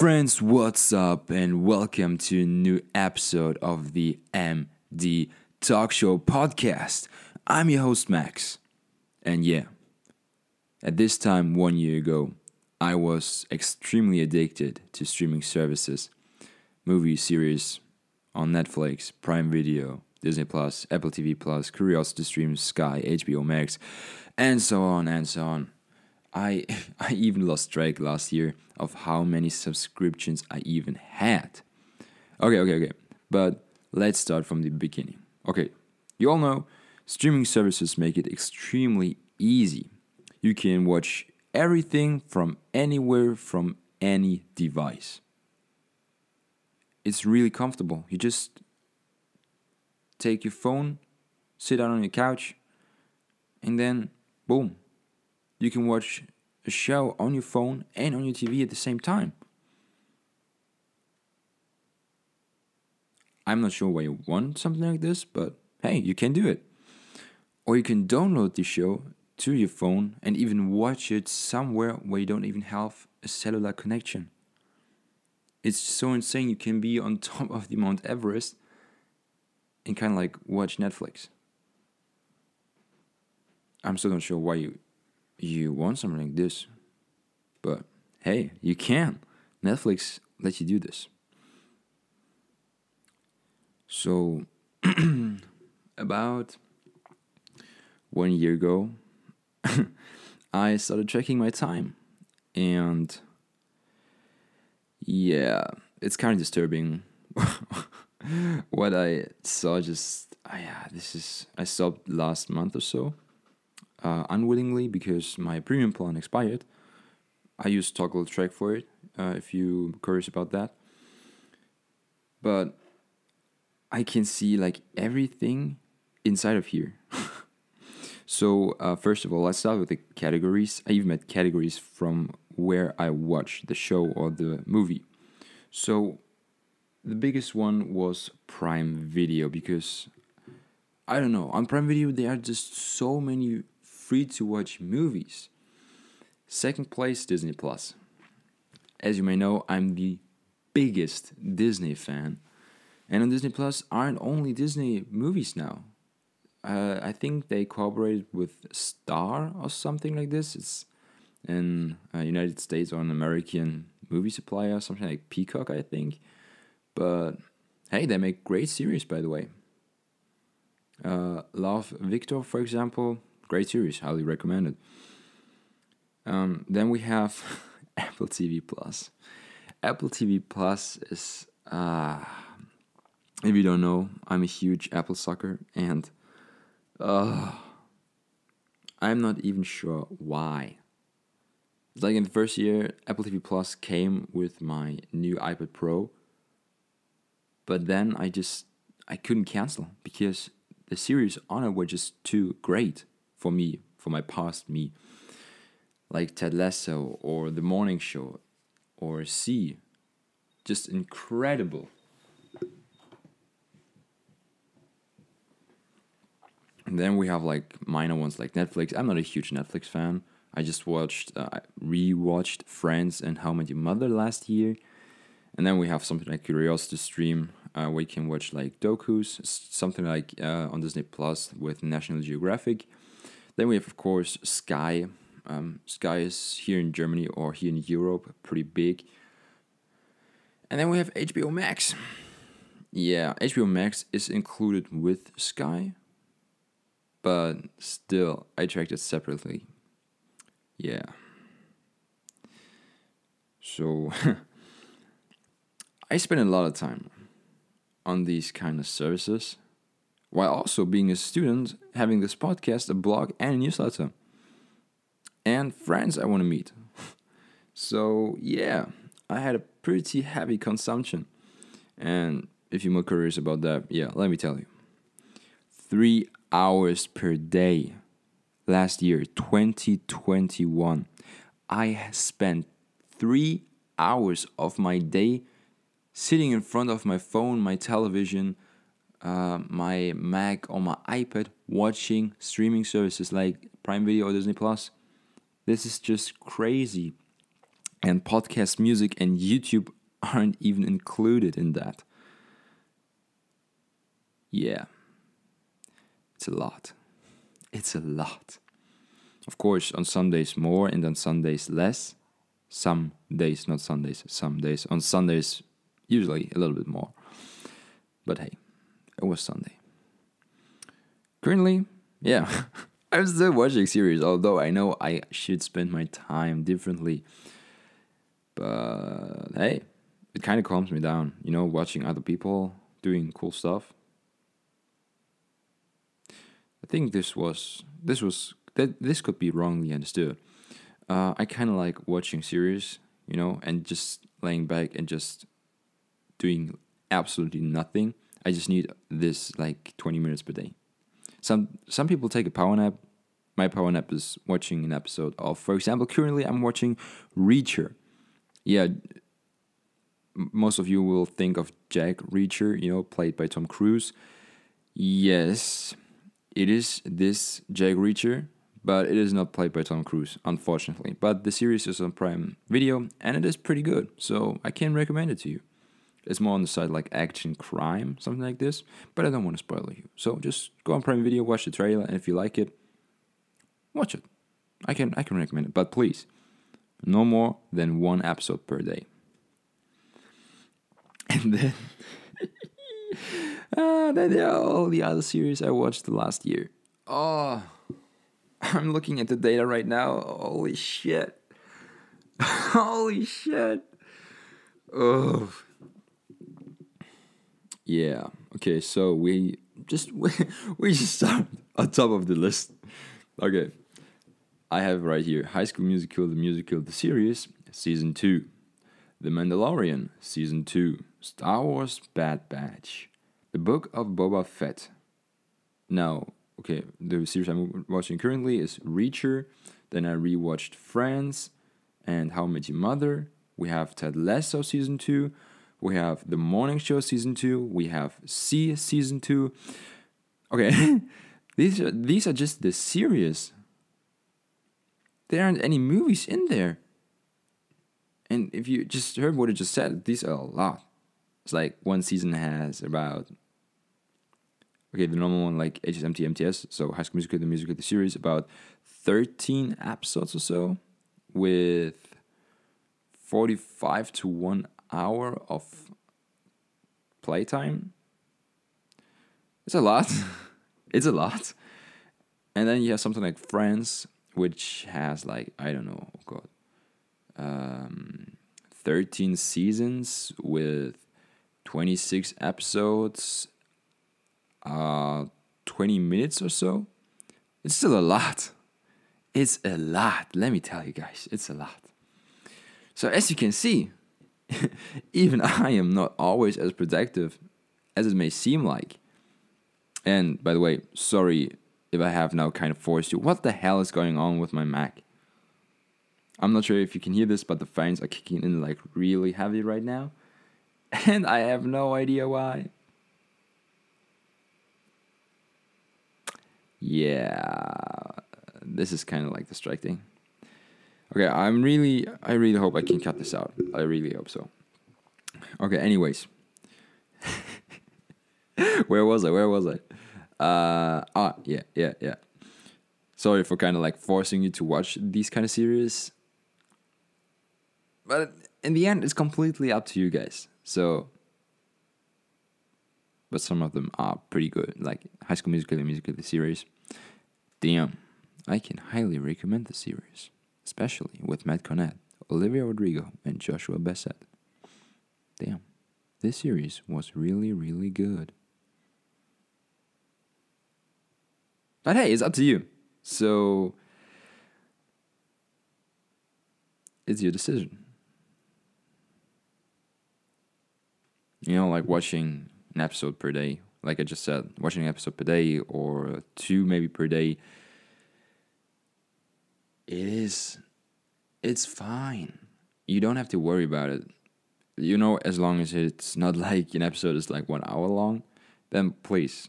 friends, what's up, and welcome to a new episode of the MD Talk Show podcast. I'm your host, Max. And yeah, at this time one year ago, I was extremely addicted to streaming services, movie series on Netflix, Prime Video, Disney Plus, Apple TV Plus, Curiosity Stream, Sky, HBO Max, and so on and so on. I I even lost track last year of how many subscriptions I even had. Okay, okay, okay. But let's start from the beginning. Okay, you all know streaming services make it extremely easy. You can watch everything from anywhere from any device. It's really comfortable. You just take your phone, sit down on your couch, and then boom, you can watch a show on your phone and on your TV at the same time. I'm not sure why you want something like this, but hey, you can do it. Or you can download the show to your phone and even watch it somewhere where you don't even have a cellular connection. It's so insane you can be on top of the Mount Everest and kind of like watch Netflix. I'm still not sure why you you want something like this. But hey, you can. Netflix lets you do this. So, about one year ago, I started tracking my time. And yeah, it's kind of disturbing. what I saw just, ah, yeah, this is, I stopped last month or so uh, unwillingly because my premium plan expired. I use Toggl Track for it uh, if you're curious about that. But I can see like everything inside of here. so, uh, first of all, let's start with the categories. I even made categories from where I watch the show or the movie. So, the biggest one was Prime Video because I don't know, on Prime Video, there are just so many free to watch movies. Second place, Disney Plus. As you may know, I'm the biggest Disney fan. And on Disney Plus aren't only Disney movies now. Uh, I think they cooperated with Star or something like this. It's in uh, United States or an American movie supplier, something like Peacock, I think. But hey, they make great series, by the way. Uh, Love Victor, for example, Great series, highly recommended. Um, then we have Apple TV Plus. Apple TV Plus is, uh, if you don't know, I'm a huge Apple sucker, and uh, I'm not even sure why. Like in the first year, Apple TV Plus came with my new iPad Pro, but then I just I couldn't cancel because the series on it were just too great for me, for my past me, like Ted Lasso or The Morning Show or See. Just incredible. And then we have like minor ones like Netflix. I'm not a huge Netflix fan. I just watched, uh, rewatched Friends and How I Your Mother last year. And then we have something like Curiosity Stream, uh, where you can watch like docus, something like uh, on Disney Plus with National Geographic. Then we have, of course, Sky. Um, Sky is here in Germany or here in Europe, pretty big. And then we have HBO Max. Yeah, HBO Max is included with Sky, but still, I tracked it separately. Yeah. So, I spend a lot of time on these kind of services while also being a student, having this podcast, a blog, and a newsletter. And friends I want to meet. so, yeah, I had a pretty heavy consumption. And if you're more curious about that, yeah, let me tell you. Three hours per day. Last year, 2021, I spent three hours of my day sitting in front of my phone, my television, uh, my Mac or my iPad watching streaming services like Prime Video or Disney Plus. This is just crazy. And podcast music and YouTube aren't even included in that. Yeah. It's a lot. It's a lot. Of course, on Sundays more and on Sundays less. Some days, not Sundays, some days. On Sundays, usually a little bit more. But hey, it was Sunday. Currently, yeah, I'm still watching series, although I know I should spend my time differently. But hey, it kind of calms me down, you know, watching other people doing cool stuff. I think this was this was that this could be wrongly understood. Uh, I kind of like watching series, you know, and just laying back and just doing absolutely nothing. I just need this like 20 minutes per day. Some some people take a power nap. My power nap is watching an episode of, for example, currently I'm watching Reacher. Yeah, most of you will think of Jack Reacher, you know, played by Tom Cruise. Yes, it is this Jack Reacher, but it is not played by Tom Cruise, unfortunately. But the series is on Prime Video, and it is pretty good, so I can recommend it to you. It's more on the side like action crime, something like this, but I don't want to spoil you. So just go on Prime Video, watch the trailer, and if you like it, watch it. I can I can recommend it, but please, no more than one episode per day. And then, uh, then there are all the other series I watched the last year. Oh, I'm looking at the data right now. Holy shit! Holy shit! Oh, yeah. Okay, so we just we, we just start on top of the list. Okay, I have right here High School Musical, the musical, the series, season two, The Mandalorian, season two. Star Wars Bad Batch, The Book of Boba Fett. Now, okay, the series I'm watching currently is Reacher. Then I rewatched Friends and How I Met Your Mother. We have Ted Lasso season two. We have The Morning Show season two. We have See season two. Okay, these are these are just the series. There aren't any movies in there. And if you just heard what I just said, these are a lot. It's like one season has about okay, the normal one like HSMT MTS, so High School Musical, the musical, the series, about thirteen episodes or so, with forty-five to one hour of playtime. It's a lot. it's a lot. And then you have something like Friends, which has like I don't know, oh god, um, thirteen seasons with 26 episodes, uh, 20 minutes or so. It's still a lot. It's a lot. Let me tell you guys, it's a lot. So, as you can see, even I am not always as productive as it may seem like. And by the way, sorry if I have now kind of forced you. What the hell is going on with my Mac? I'm not sure if you can hear this, but the fans are kicking in like really heavy right now and I have no idea why. Yeah, this is kind of like distracting. Okay, I'm really, I really hope I can cut this out. I really hope so. Okay, anyways. Where was I? Where was I? Uh, ah, yeah, yeah, yeah. Sorry for kind of like forcing you to watch these kind of series. But in the end, it's completely up to you guys. So, but some of them are pretty good, like High School Musical and Musical the series. Damn, I can highly recommend the series, especially with Matt Cornett, Olivia Rodrigo, and Joshua Bassett. Damn, this series was really, really good. But hey, it's up to you. So, it's your decision. you know, like watching an episode per day, like I just said, watching an episode per day or two maybe per day, it is, it's fine. You don't have to worry about it. You know, as long as it's not like an episode is like one hour long, then please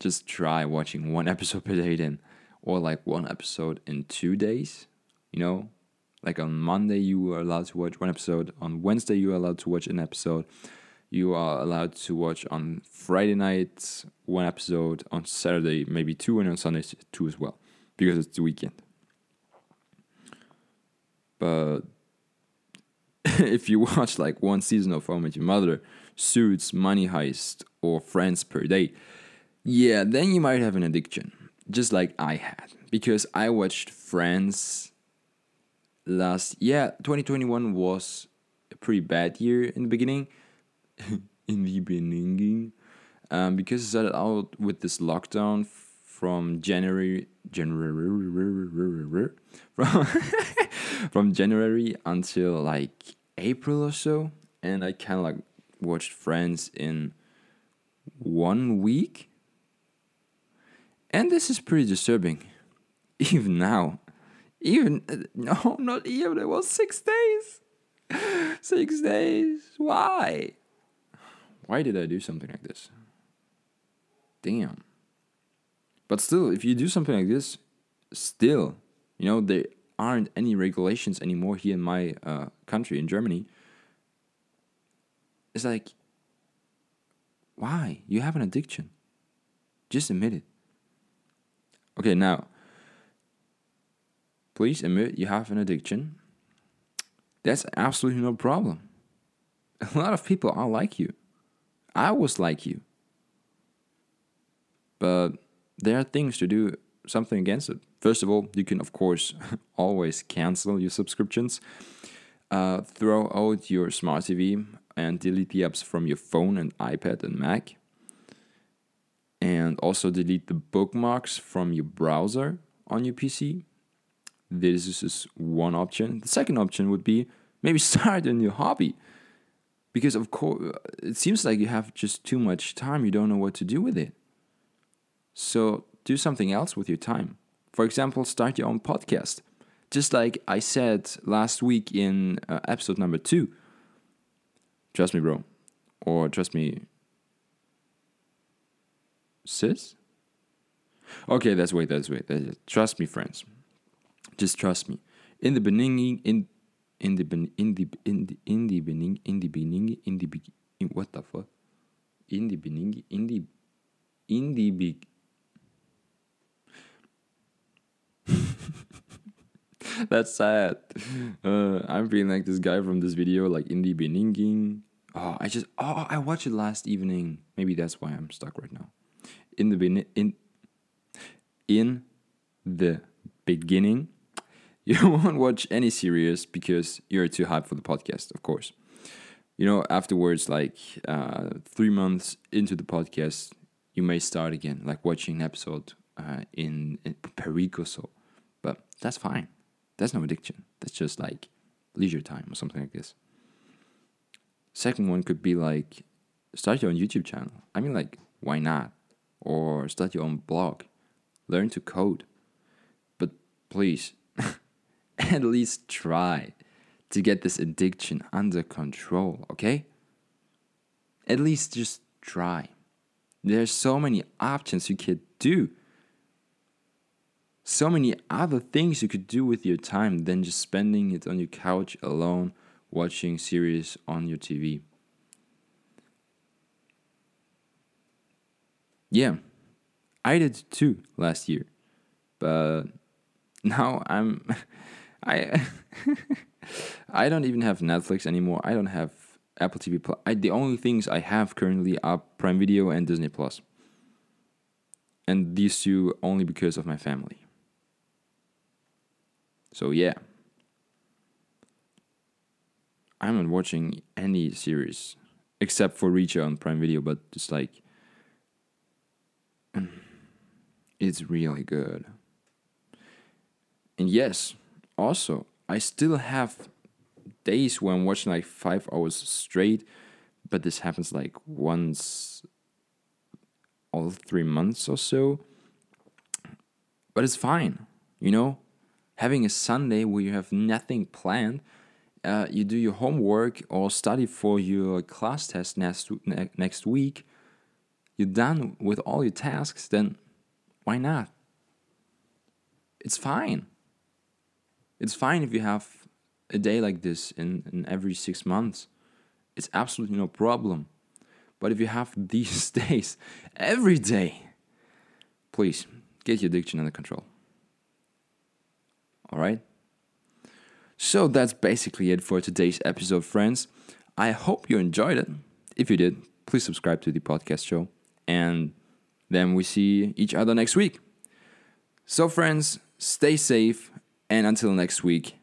just try watching one episode per day then, or like one episode in two days, you know, Like on Monday, you are allowed to watch one episode. On Wednesday, you are allowed to watch an episode. You are allowed to watch on Friday night one episode. On Saturday, maybe two, and on Sunday, two as well, because it's the weekend. But if you watch like one season of How I Your Mother, Suits, Money Heist, or Friends per day, yeah, then you might have an addiction, just like I had, because I watched Friends last. Yeah, 2021 was a pretty bad year in the beginning. in the beginning, um, because it started out with this lockdown from January, January, from from January until like April or so, and I kind of like watched Friends in one week, and this is pretty disturbing, even now, even no, not even it was six days, six days. Why? Why did I do something like this? Damn. But still, if you do something like this, still, you know, there aren't any regulations anymore here in my uh, country, in Germany. It's like, why? You have an addiction. Just admit it. Okay, now, please admit you have an addiction. That's absolutely no problem. A lot of people are like you. I was like you. But there are things to do something against it. First of all, you can, of course, always cancel your subscriptions. Uh, throw out your smart TV and delete the apps from your phone and iPad and Mac. And also delete the bookmarks from your browser on your PC. This is just one option. The second option would be maybe start a new hobby. Because, of course, it seems like you have just too much time, you don't know what to do with it. So do something else with your time. For example, start your own podcast. Just like I said last week in uh, episode number two. Trust me, bro. Or trust me, sis? Okay, that's wait, that's wait. That's Trust me, friends. Just trust me. In the beginning, in in the in the in the in the beginning, in the beginning, in the in what the fuck? In the beginning, in the in the big That's sad. Uh, I'm feeling like this guy from this video, like in the beginning. Oh, I just oh I watched it last evening. Maybe that's why I'm stuck right now. In the beginning, in in the beginning, you won't watch any series because you're too hyped for the podcast, of course. You know, afterwards, like uh, three months into the podcast, you may start again, like watching an episode uh, in, in per week or so. But that's fine. That's no addiction. That's just like leisure time or something like this. Second one could be like start your own YouTube channel. I mean, like, why not? Or start your own blog. Learn to code. But please, at least try to get this addiction under control, okay? At least just try. There's so many options you could do so many other things you could do with your time than just spending it on your couch alone watching series on your TV. Yeah, I did too last year, but now I'm I I don't even have Netflix anymore. I don't have Apple TV Plus. I, the only things I have currently are Prime Video and Disney Plus, and these two only because of my family. So yeah. I'm not watching any series except for Reacher on Prime Video, but it's like it's really good. And yes, also I still have days where I'm watching like five hours straight, but this happens like once all three months or so. But it's fine, you know having a Sunday where you have nothing planned, uh, you do your homework or study for your class test next ne- next week, you're done with all your tasks, then why not? It's fine. It's fine if you have a day like this in, in every six months, it's absolutely no problem. But if you have these days every day, please get your addiction under control. All right? So that's basically it for today's episode, friends. I hope you enjoyed it. If you did, please subscribe to the podcast show. And then we see each other next week. So, friends, stay safe. And until next week,